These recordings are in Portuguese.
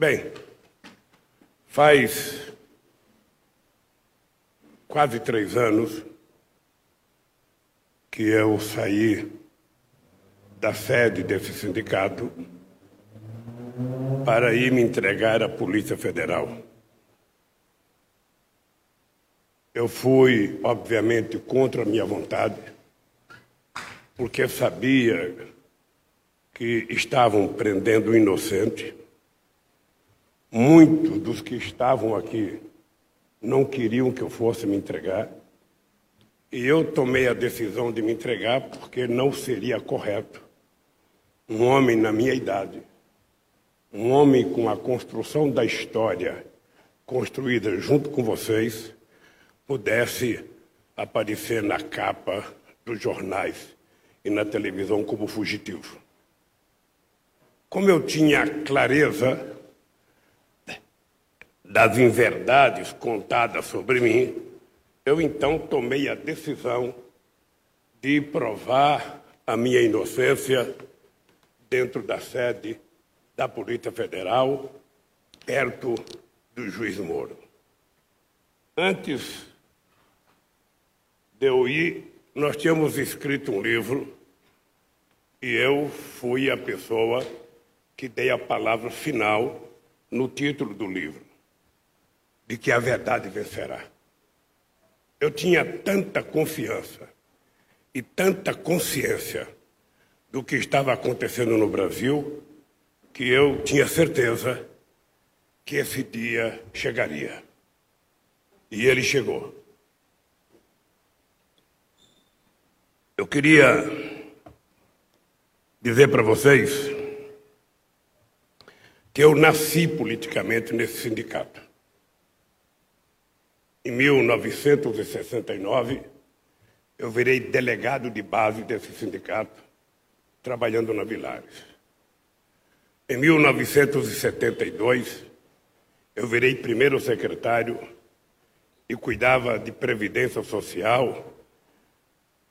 Bem, faz quase três anos que eu saí da sede desse sindicato para ir me entregar à Polícia Federal. Eu fui, obviamente, contra a minha vontade, porque sabia que estavam prendendo o inocente. Muitos dos que estavam aqui não queriam que eu fosse me entregar. E eu tomei a decisão de me entregar porque não seria correto um homem na minha idade, um homem com a construção da história construída junto com vocês, pudesse aparecer na capa dos jornais e na televisão como fugitivo. Como eu tinha clareza das inverdades contadas sobre mim, eu então tomei a decisão de provar a minha inocência dentro da sede da Polícia Federal, perto do juiz Moro. Antes de eu ir, nós tínhamos escrito um livro e eu fui a pessoa que dei a palavra final no título do livro, de que a verdade vencerá. Eu tinha tanta confiança e tanta consciência do que estava acontecendo no Brasil que eu tinha certeza que esse dia chegaria. E ele chegou. Eu queria dizer para vocês que eu nasci politicamente nesse sindicato. Em 1969, eu virei delegado de base desse sindicato trabalhando na Vilares. Em 1972, eu virei primeiro secretário e cuidava de previdência social.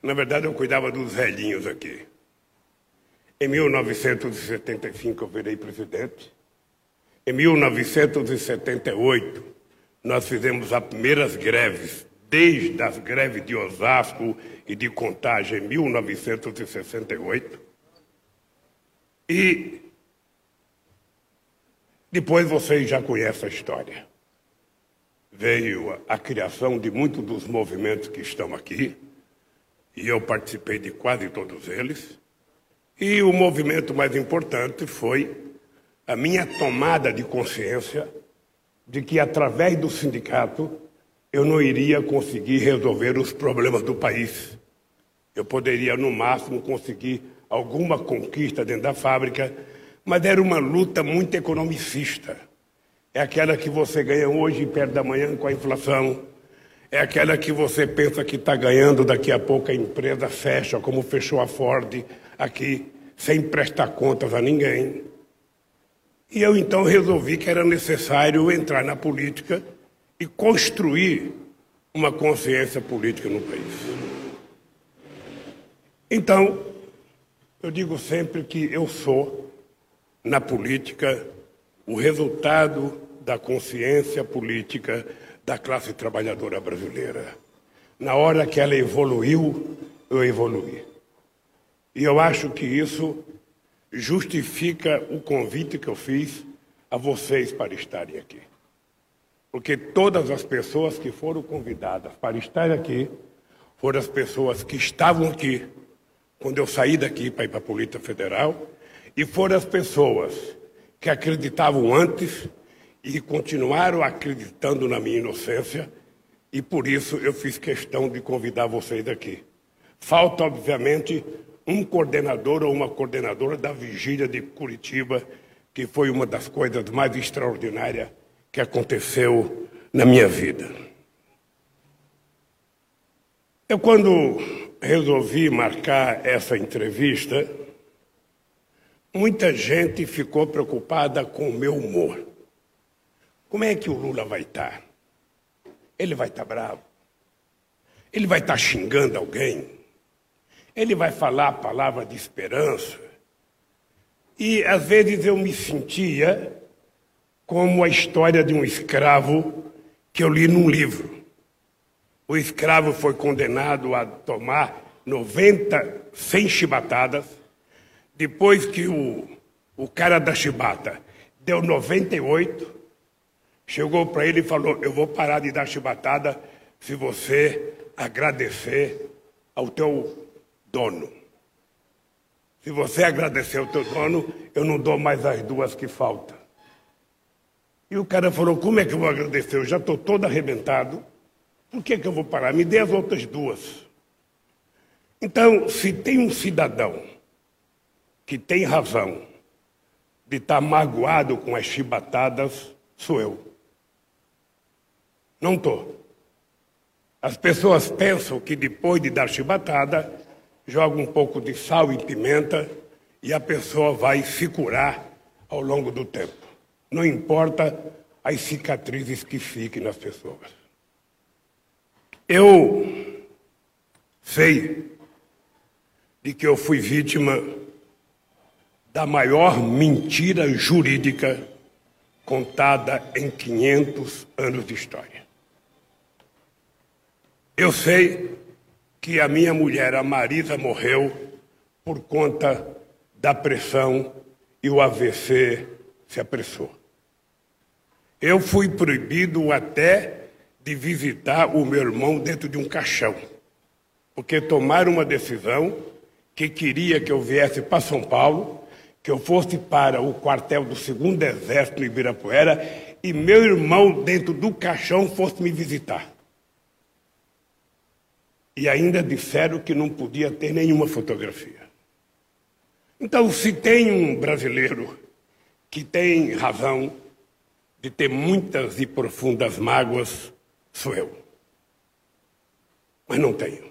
Na verdade, eu cuidava dos velhinhos aqui. Em 1975, eu virei presidente. Em 1978, nós fizemos as primeiras greves, desde as greves de Osasco e de Contagem, em 1968. E depois vocês já conhecem a história. Veio a, a criação de muitos dos movimentos que estão aqui, e eu participei de quase todos eles. E o movimento mais importante foi a minha tomada de consciência de que, através do sindicato, eu não iria conseguir resolver os problemas do país. Eu poderia, no máximo, conseguir alguma conquista dentro da fábrica, mas era uma luta muito economicista. É aquela que você ganha hoje e perde amanhã com a inflação. É aquela que você pensa que está ganhando, daqui a pouco a empresa fecha, como fechou a Ford aqui, sem prestar contas a ninguém. E eu então resolvi que era necessário entrar na política e construir uma consciência política no país. Então, eu digo sempre que eu sou, na política, o resultado da consciência política da classe trabalhadora brasileira. Na hora que ela evoluiu, eu evoluí. E eu acho que isso justifica o convite que eu fiz a vocês para estarem aqui. Porque todas as pessoas que foram convidadas para estar aqui foram as pessoas que estavam aqui quando eu saí daqui para ir para a Polícia Federal, e foram as pessoas que acreditavam antes e continuaram acreditando na minha inocência, e por isso eu fiz questão de convidar vocês aqui. Falta, obviamente, um coordenador ou uma coordenadora da vigília de Curitiba, que foi uma das coisas mais extraordinárias que aconteceu na minha vida. Eu, quando resolvi marcar essa entrevista, muita gente ficou preocupada com o meu humor. Como é que o Lula vai estar? Ele vai estar bravo? Ele vai estar xingando alguém? Ele vai falar a palavra de esperança? E às vezes eu me sentia como a história de um escravo que eu li num livro. O escravo foi condenado a tomar 90, 100 chibatadas, depois que o, o cara da chibata deu 98, chegou para ele e falou: Eu vou parar de dar chibatada se você agradecer ao teu dono. Se você agradecer ao teu dono, eu não dou mais as duas que faltam. E o cara falou: Como é que eu vou agradecer? Eu já estou todo arrebentado. Por que, que eu vou parar? Me dê as outras duas. Então, se tem um cidadão que tem razão de estar tá magoado com as chibatadas, sou eu. Não estou. As pessoas pensam que depois de dar chibatada, joga um pouco de sal e pimenta e a pessoa vai se curar ao longo do tempo. Não importa as cicatrizes que fiquem nas pessoas. Eu sei de que eu fui vítima da maior mentira jurídica contada em 500 anos de história. Eu sei que a minha mulher, a Marisa, morreu por conta da pressão e o AVC se apressou. Eu fui proibido até de visitar o meu irmão dentro de um caixão, porque tomaram uma decisão que queria que eu viesse para São Paulo, que eu fosse para o quartel do segundo exército em Ibirapuera e meu irmão dentro do caixão fosse me visitar. E ainda disseram que não podia ter nenhuma fotografia. Então, se tem um brasileiro que tem razão de ter muitas e profundas mágoas, sou eu. Mas não tenho.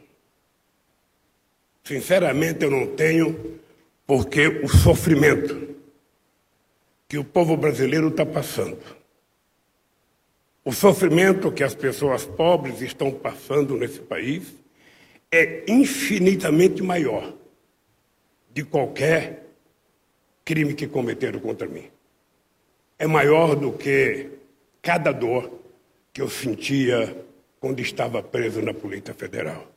Sinceramente, eu não tenho, porque o sofrimento que o povo brasileiro está passando, o sofrimento que as pessoas pobres estão passando nesse país, é infinitamente maior de qualquer crime que cometeram contra mim. É maior do que cada dor que eu sentia quando estava preso na Polícia Federal.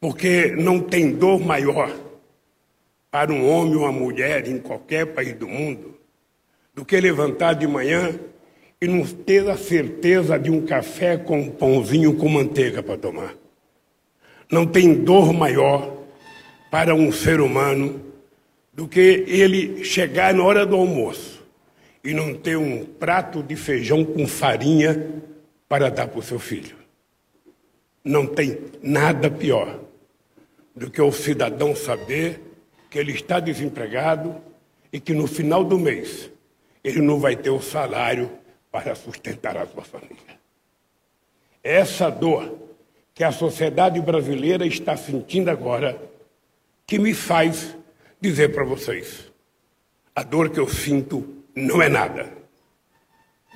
Porque não tem dor maior para um homem ou uma mulher em qualquer país do mundo do que levantar de manhã e não ter a certeza de um café com um pãozinho com manteiga para tomar. Não tem dor maior para um ser humano do que ele chegar na hora do almoço e não ter um prato de feijão com farinha para dar para o seu filho. Não tem nada pior do que o cidadão saber que ele está desempregado e que no final do mês ele não vai ter o salário para sustentar a sua família. Essa dor que a sociedade brasileira está sentindo agora, que me faz dizer para vocês: a dor que eu sinto não é nada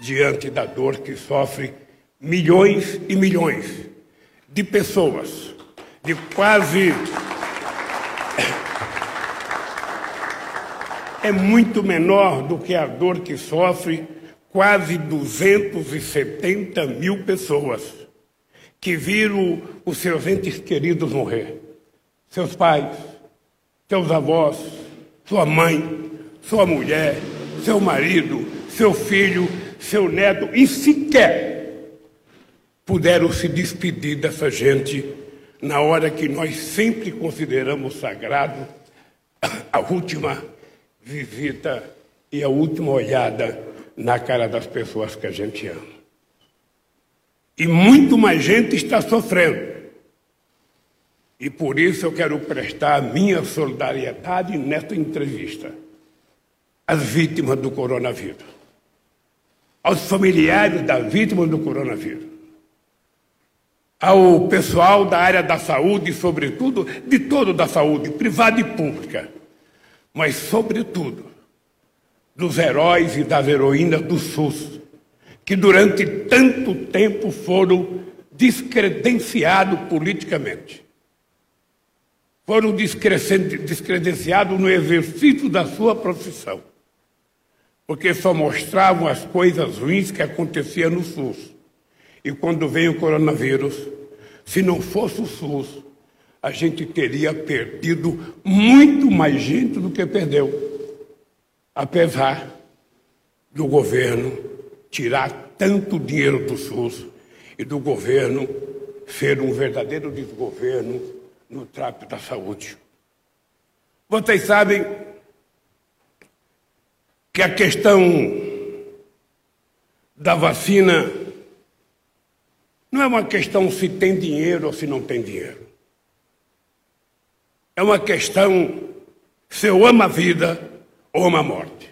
diante da dor que sofre milhões e milhões de pessoas, de quase. É muito menor do que a dor que sofre quase 270 mil pessoas que viram os seus entes queridos morrer. Seus pais, seus avós, sua mãe, sua mulher, seu marido, seu filho, seu neto, e sequer puderam se despedir dessa gente na hora que nós sempre consideramos sagrado a última visita e a última olhada na cara das pessoas que a gente ama. E muito mais gente está sofrendo. E por isso eu quero prestar minha solidariedade nesta entrevista às vítimas do coronavírus, aos familiares das vítimas do coronavírus, ao pessoal da área da saúde, sobretudo, de todo da saúde, privada e pública, mas, sobretudo, dos heróis e das heroínas do SUS, que durante tanto tempo foram descredenciados politicamente. Foram descredenciados no exercício da sua profissão. porque só mostravam as coisas ruins que aconteciam no SUS. E quando veio o coronavírus, se não fosse o SUS, a gente teria perdido muito mais gente do que perdeu. Apesar do governo tirar tanto dinheiro do SUS e do governo ser um verdadeiro desgoverno no trato da saúde. Vocês sabem que a questão da vacina não é uma questão se tem dinheiro ou se não tem dinheiro. É uma questão se eu amo a vida ou amo a morte.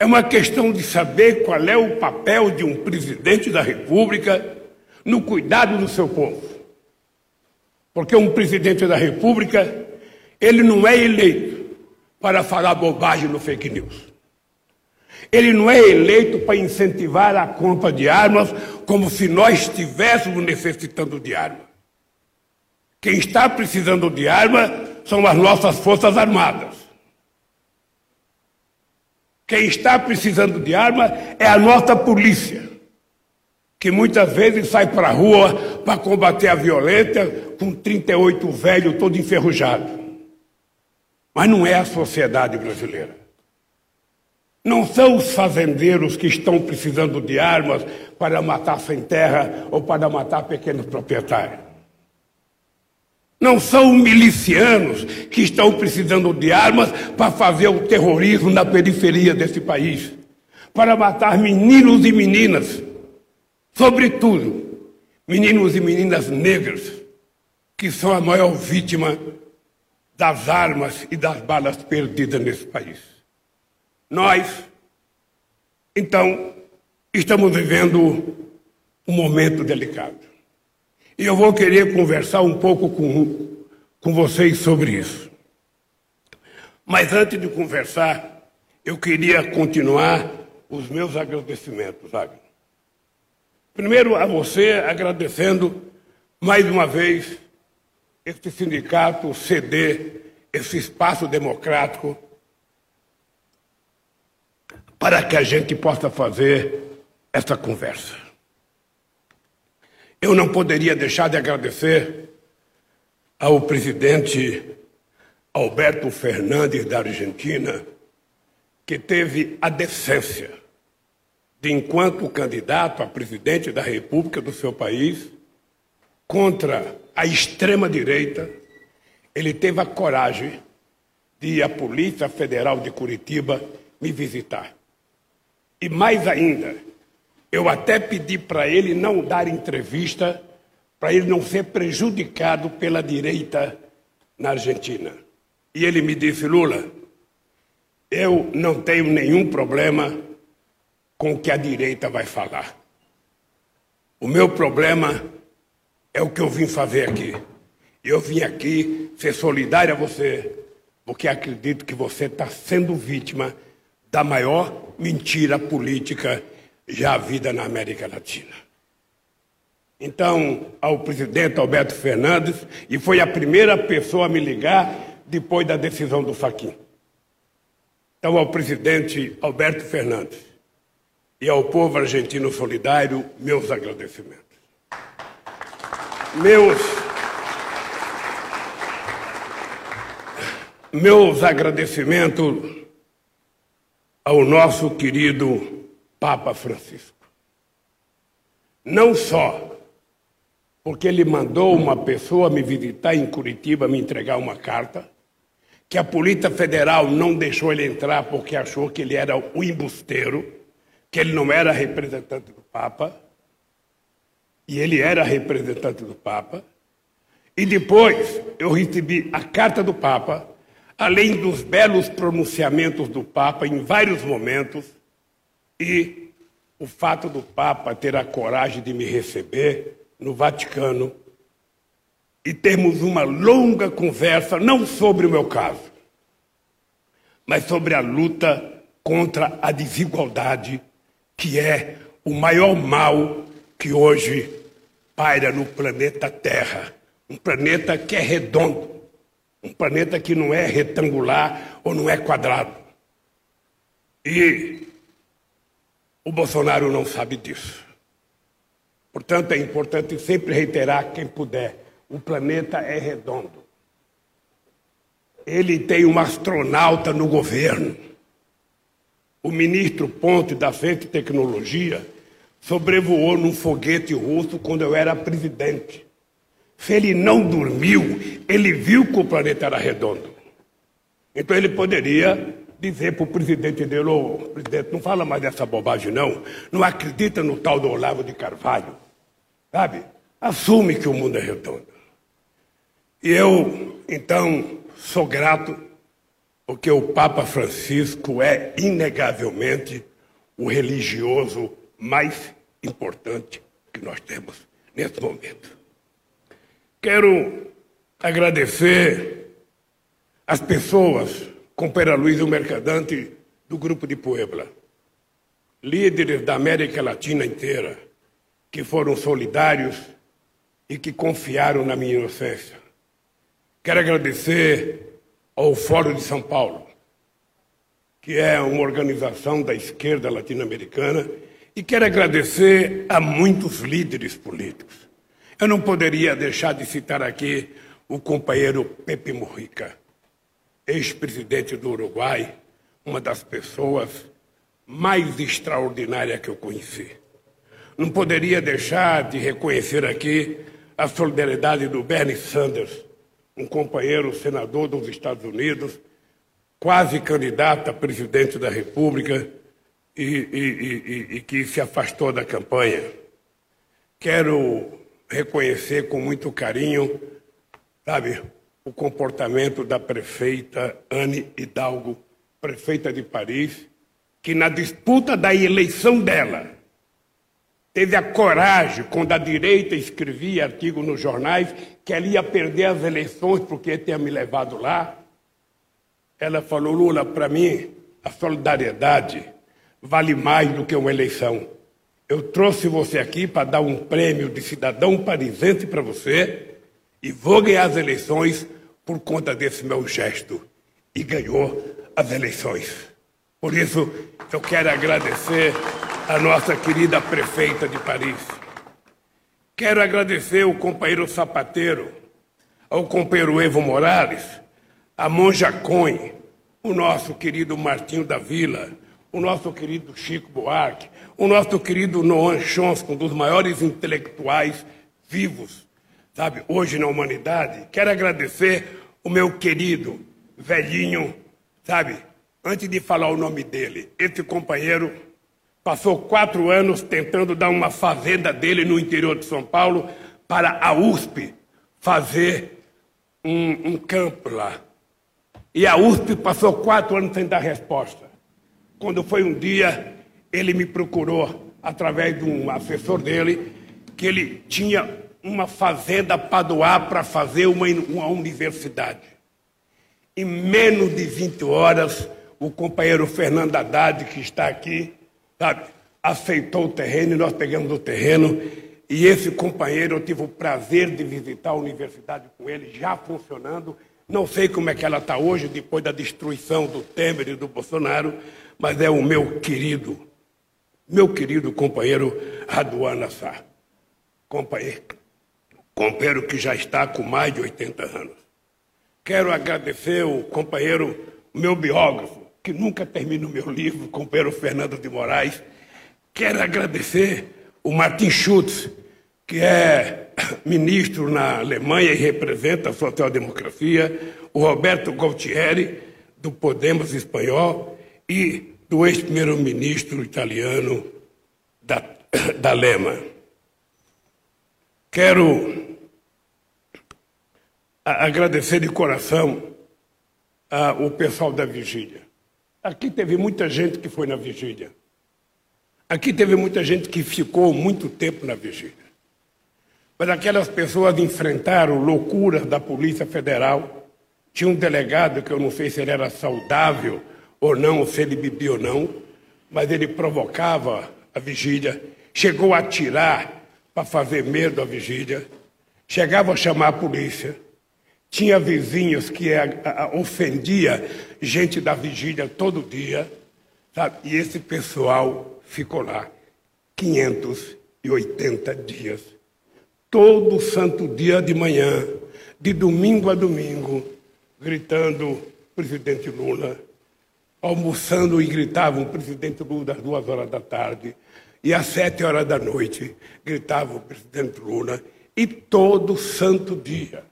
É uma questão de saber qual é o papel de um presidente da República no cuidado do seu povo. Porque um presidente da República, ele não é eleito para falar bobagem no fake news. Ele não é eleito para incentivar a compra de armas como se nós estivéssemos necessitando de arma. Quem está precisando de arma são as nossas Forças Armadas. Quem está precisando de arma é a nossa polícia, que muitas vezes sai para a rua para combater a violência com 38 velho todo enferrujado. Mas não é a sociedade brasileira. Não são os fazendeiros que estão precisando de armas para matar sem terra ou para matar pequenos proprietários. Não são milicianos que estão precisando de armas para fazer o terrorismo na periferia desse país, para matar meninos e meninas, sobretudo meninos e meninas negras, que são a maior vítima das armas e das balas perdidas nesse país. Nós, então, estamos vivendo um momento delicado. E eu vou querer conversar um pouco com, com vocês sobre isso. Mas antes de conversar, eu queria continuar os meus agradecimentos, sabe? Primeiro a você, agradecendo mais uma vez este sindicato ceder esse espaço democrático para que a gente possa fazer essa conversa. Eu não poderia deixar de agradecer ao presidente Alberto Fernandes da Argentina, que teve a decência de, enquanto candidato a presidente da República do seu país, contra a extrema-direita, ele teve a coragem de ir à Polícia Federal de Curitiba me visitar. E mais ainda, eu até pedi para ele não dar entrevista, para ele não ser prejudicado pela direita na Argentina. E ele me disse: Lula, eu não tenho nenhum problema com o que a direita vai falar. O meu problema é o que eu vim fazer aqui. Eu vim aqui ser solidário a você, porque acredito que você está sendo vítima da maior mentira política já vida na América Latina. Então, ao presidente Alberto Fernandes, e foi a primeira pessoa a me ligar depois da decisão do Faquin. Então, ao presidente Alberto Fernandes e ao povo argentino solidário, meus agradecimentos. Meus, meus agradecimentos ao nosso querido Papa Francisco. Não só porque ele mandou uma pessoa me visitar em Curitiba, me entregar uma carta, que a Polícia Federal não deixou ele entrar porque achou que ele era um embusteiro, que ele não era representante do Papa, e ele era representante do Papa. E depois eu recebi a carta do Papa, além dos belos pronunciamentos do Papa em vários momentos, e o fato do Papa ter a coragem de me receber no Vaticano e termos uma longa conversa, não sobre o meu caso, mas sobre a luta contra a desigualdade, que é o maior mal que hoje paira no planeta Terra. Um planeta que é redondo, um planeta que não é retangular ou não é quadrado. E o Bolsonaro não sabe disso. Portanto, é importante sempre reiterar, quem puder, o planeta é redondo. Ele tem um astronauta no governo. O ministro Ponte da Ciência e Tecnologia sobrevoou num foguete russo quando eu era presidente. Se ele não dormiu, ele viu que o planeta era redondo. Então ele poderia dizer para o presidente dele, ô presidente, não fala mais dessa bobagem não, não acredita no tal do Olavo de Carvalho, sabe? Assume que o mundo é redondo. E eu, então, sou grato porque o Papa Francisco é inegavelmente o religioso mais importante que nós temos nesse momento. Quero agradecer as pessoas, com Pera Luiz, o mercadante do Grupo de Puebla, líderes da América Latina inteira, que foram solidários e que confiaram na minha inocência. Quero agradecer ao Fórum de São Paulo, que é uma organização da esquerda latino-americana e quero agradecer a muitos líderes políticos. Eu não poderia deixar de citar aqui o companheiro Pepe Mujica, ex-presidente do Uruguai, uma das pessoas mais extraordinárias que eu conheci. Não poderia deixar de reconhecer aqui a solidariedade do Bernie Sanders, um companheiro senador dos Estados Unidos, quase candidato a presidente da República, e, e, e, e que se afastou da campanha. Quero reconhecer com muito carinho, sabe, o comportamento da prefeita Anne Hidalgo, prefeita de Paris, que na disputa da eleição dela teve a coragem, quando a direita escrevia artigo nos jornais, que ela ia perder as eleições porque tinha me levado lá. Ela falou: Lula, para mim, a solidariedade vale mais do que uma eleição. Eu trouxe você aqui para dar um prêmio de cidadão parisense para você e vou ganhar as eleições por conta desse meu gesto. E ganhou as eleições. Por isso, eu quero agradecer a nossa querida prefeita de Paris. Quero agradecer o companheiro Sapateiro, ao companheiro Evo Morales, a Monja Coin, o nosso querido Martinho da Vila, o nosso querido Chico Buarque, o nosso querido Noam Chomsky, um dos maiores intelectuais vivos, sabe, hoje na humanidade. Quero agradecer o meu querido velhinho, sabe, antes de falar o nome dele, esse companheiro passou quatro anos tentando dar uma fazenda dele no interior de São Paulo para a USP fazer um, um campo lá. E a USP passou quatro anos sem dar resposta. Quando foi um dia, ele me procurou através de um assessor dele, que ele tinha uma fazenda para doar para fazer uma, uma universidade. Em menos de 20 horas, o companheiro Fernando Haddad, que está aqui, sabe, aceitou o terreno e nós pegamos o terreno. E esse companheiro, eu tive o prazer de visitar a universidade com ele, já funcionando. Não sei como é que ela está hoje, depois da destruição do Temer e do Bolsonaro, mas é o meu querido, meu querido companheiro Raduan Nassar. Companheiro, companheiro que já está com mais de 80 anos. Quero agradecer o companheiro, meu biógrafo, que nunca termina o meu livro, o companheiro Fernando de Moraes. Quero agradecer o Martin Schultz, que é ministro na Alemanha e representa a social-democracia, o Roberto Gualtieri, do Podemos espanhol, e do ex-primeiro-ministro italiano da, da Lema. Quero agradecer de coração ao pessoal da vigília. Aqui teve muita gente que foi na vigília. Aqui teve muita gente que ficou muito tempo na vigília. Mas aquelas pessoas enfrentaram loucuras da Polícia Federal. Tinha um delegado que eu não sei se ele era saudável ou não, se ele bebia ou não, mas ele provocava a vigília, chegou a atirar para fazer medo à vigília, chegava a chamar a polícia. Tinha vizinhos que a, ofendia gente da vigília todo dia, Sabe? E esse pessoal ficou lá 580 dias. Todo santo dia de manhã, de domingo a domingo, gritando presidente Lula, almoçando e gritavam presidente Lula às duas horas da tarde, e às sete horas da noite gritava o presidente Lula, e todo santo dia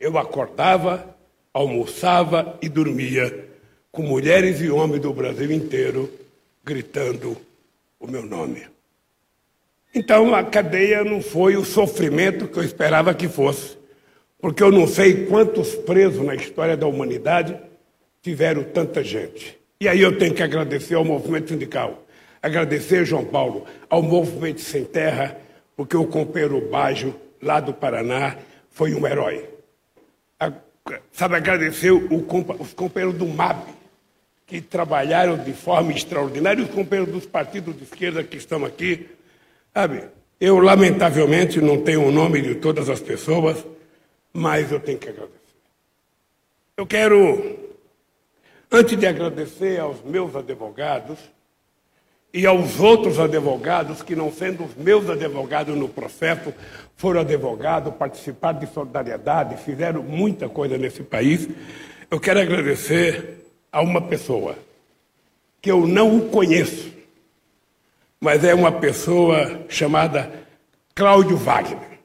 eu acordava, almoçava e dormia com mulheres e homens do Brasil inteiro gritando o meu nome. Então a cadeia não foi o sofrimento que eu esperava que fosse, porque eu não sei quantos presos na história da humanidade tiveram tanta gente. E aí eu tenho que agradecer ao movimento sindical, agradecer, João Paulo, ao movimento Sem Terra, porque o companheiro Bajo, lá do Paraná, foi um herói. Sabe, agradecer os companheiros do MAB, que trabalharam de forma extraordinária, os companheiros dos partidos de esquerda que estão aqui. Sabe, eu, lamentavelmente, não tenho o nome de todas as pessoas, mas eu tenho que agradecer. Eu quero, antes de agradecer aos meus advogados e aos outros advogados que, não sendo os meus advogados no processo, foram advogados, participaram de solidariedade, fizeram muita coisa nesse país, eu quero agradecer a uma pessoa que eu não conheço, mas é uma pessoa chamada Cláudio Wagner.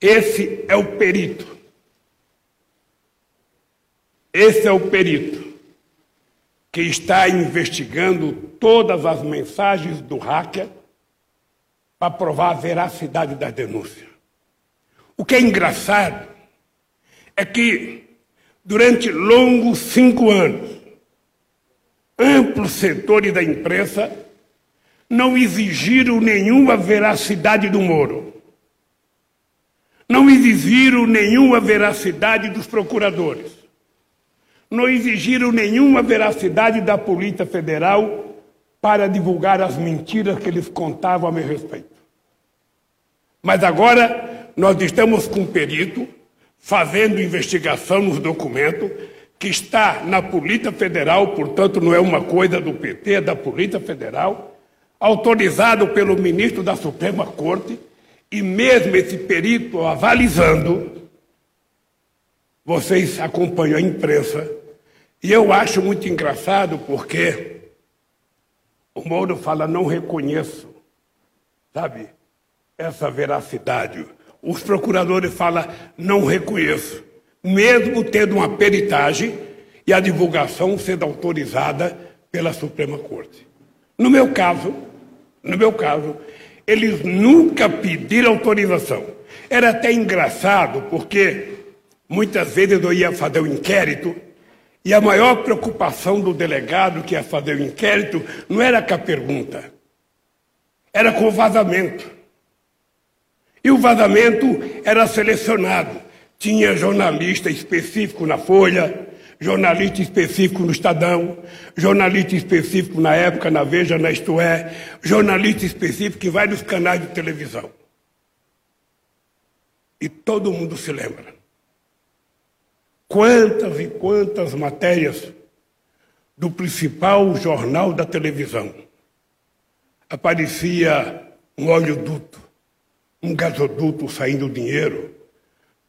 Esse é o perito. Esse é o perito que está investigando todas as mensagens do hacker para provar a veracidade da denúncia. O que é engraçado é que durante longos cinco anos, amplos setores da imprensa não exigiram nenhuma veracidade do Moro. Não exigiram nenhuma veracidade dos procuradores. Não exigiram nenhuma veracidade da Polícia Federal para divulgar as mentiras que eles contavam a meu respeito. Mas agora nós estamos com um perito fazendo investigação nos documentos, que está na Polícia Federal, portanto não é uma coisa do PT, é da Polícia Federal, autorizado pelo ministro da Suprema Corte, e mesmo esse perito avalizando, vocês acompanham a imprensa, e eu acho muito engraçado porque o Moro fala, não reconheço, sabe, essa veracidade. Os procuradores falam, não reconheço, mesmo tendo uma peritagem e a divulgação sendo autorizada pela Suprema Corte. No meu caso, no meu caso, eles nunca pediram autorização. Era até engraçado, porque muitas vezes eu ia fazer o um inquérito e a maior preocupação do delegado que ia fazer o inquérito não era com a pergunta, era com o vazamento. E o vazamento era selecionado. Tinha jornalista específico na Folha, jornalista específico no Estadão, jornalista específico na época na Veja, na Isto É, jornalista específico em vários canais de televisão. E todo mundo se lembra. Quantas e quantas matérias do principal jornal da televisão aparecia um oleoduto um gasoduto saindo dinheiro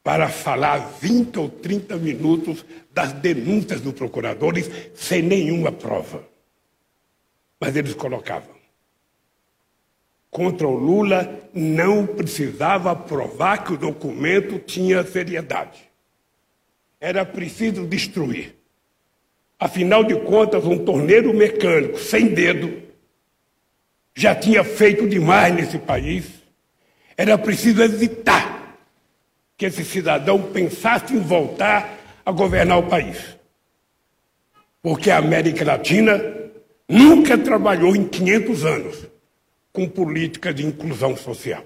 para falar 20 ou 30 minutos das denúncias dos procuradores sem nenhuma prova. Mas eles colocavam. Contra o Lula não precisava provar que o documento tinha seriedade. Era preciso destruir. Afinal de contas, um torneiro mecânico sem dedo já tinha feito demais nesse país era preciso evitar que esse cidadão pensasse em voltar a governar o país. Porque a América Latina nunca trabalhou em 500 anos com política de inclusão social.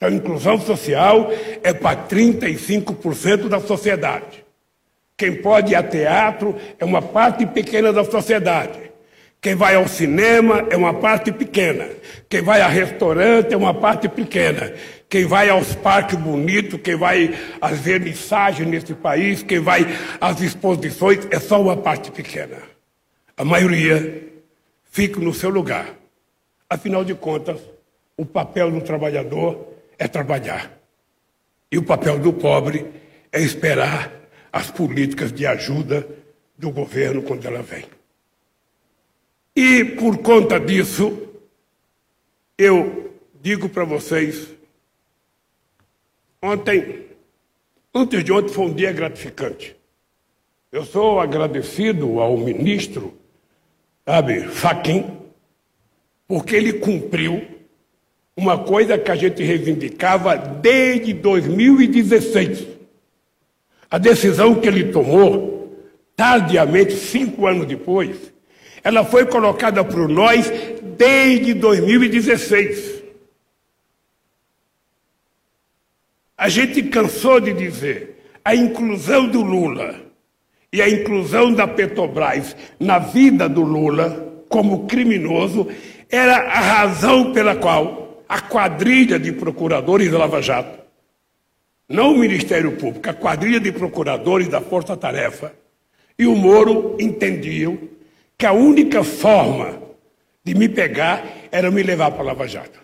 Então, a inclusão social é para 35% da sociedade. Quem pode ir a teatro é uma parte pequena da sociedade. Quem vai ao cinema é uma parte pequena. Quem vai a restaurante é uma parte pequena. Quem vai aos parques bonitos, quem vai às vernissagens nesse país, quem vai às exposições é só uma parte pequena. a maioria, fique no seu lugar. Afinal de contas, o papel do trabalhador é trabalhar. E o papel do pobre é esperar as políticas de ajuda do governo quando ela vem. E por conta disso, eu digo para vocês, ontem, antes de ontem foi um dia gratificante. Eu sou agradecido ao ministro, sabe, Faquim, porque ele cumpriu uma coisa que a gente reivindicava desde 2016. A decisão que ele tomou, tardiamente, cinco anos depois, ela foi colocada por nós desde 2016. A gente cansou de dizer a inclusão do Lula e a inclusão da Petrobras na vida do Lula como criminoso era a razão pela qual a quadrilha de procuradores da Lava Jato, não o Ministério Público, a quadrilha de procuradores da Força Tarefa e o Moro entendiam que a única forma de me pegar era me levar para a Lava Jato.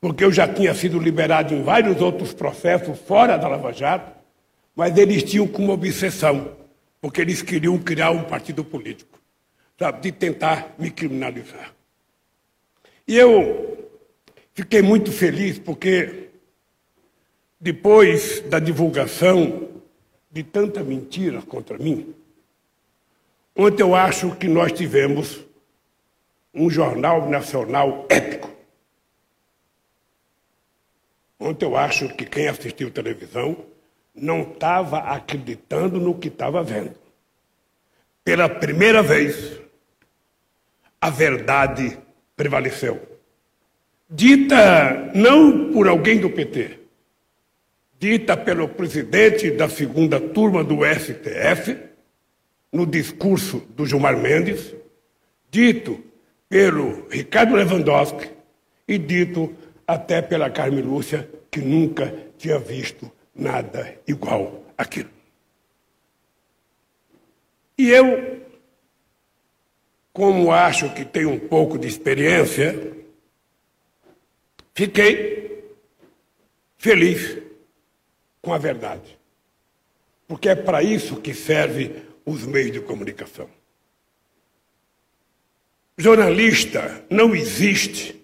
Porque eu já tinha sido liberado em vários outros processos fora da Lava Jato mas eles tinham como obsessão, porque eles queriam criar um partido político, sabe, de tentar me criminalizar. E eu fiquei muito feliz porque depois da divulgação de tanta mentira contra mim, ontem eu acho que nós tivemos um jornal nacional épico. Ontem eu acho que quem assistiu televisão não estava acreditando no que estava vendo. Pela primeira vez, a verdade prevaleceu. Dita não por alguém do PT, dita pelo presidente da segunda turma do STF, no discurso do Gilmar Mendes, dito pelo Ricardo Lewandowski e dito até pela Carmen Lúcia, que nunca tinha visto nada igual àquilo. E eu, como acho que tenho um pouco de experiência, fiquei feliz com a verdade. Porque é para isso que servem os meios de comunicação. Jornalista não existe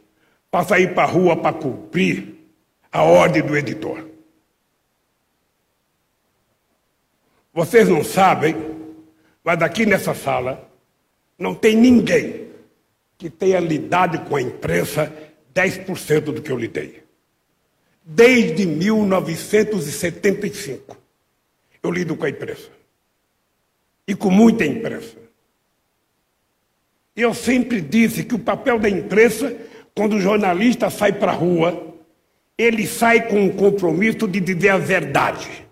para sair para a rua para cumprir a ordem do editor. Vocês não sabem, mas aqui nessa sala não tem ninguém que tenha lidado com a imprensa 10% do que eu lidei. Desde 1975 eu lido com a imprensa. E com muita imprensa. Eu sempre disse que o papel da imprensa, quando o jornalista sai para a rua, ele sai com o compromisso de dizer a verdade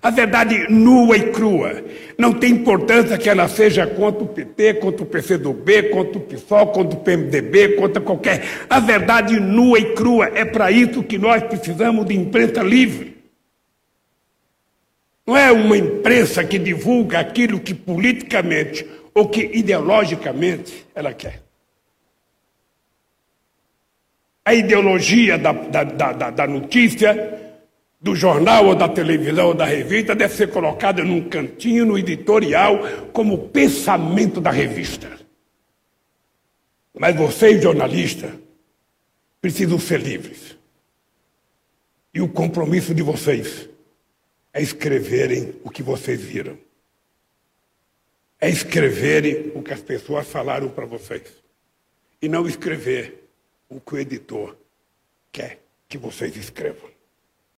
a verdade nua e crua. Não tem importância que ela seja contra o PT, contra o PCdoB, contra o PSOL, contra o PMDB, contra qualquer. A verdade nua e crua. É para isso que nós precisamos de imprensa livre. Não é uma imprensa que divulga aquilo que politicamente ou que ideologicamente ela quer. A ideologia da, da, da, da notícia do jornal ou da televisão ou da revista deve ser colocada num cantinho no editorial como pensamento da revista. Mas vocês, jornalistas, precisam ser livres. E o compromisso de vocês é escreverem o que vocês viram. É escreverem o que as pessoas falaram para vocês. E não escrever o que o editor quer que vocês escrevam.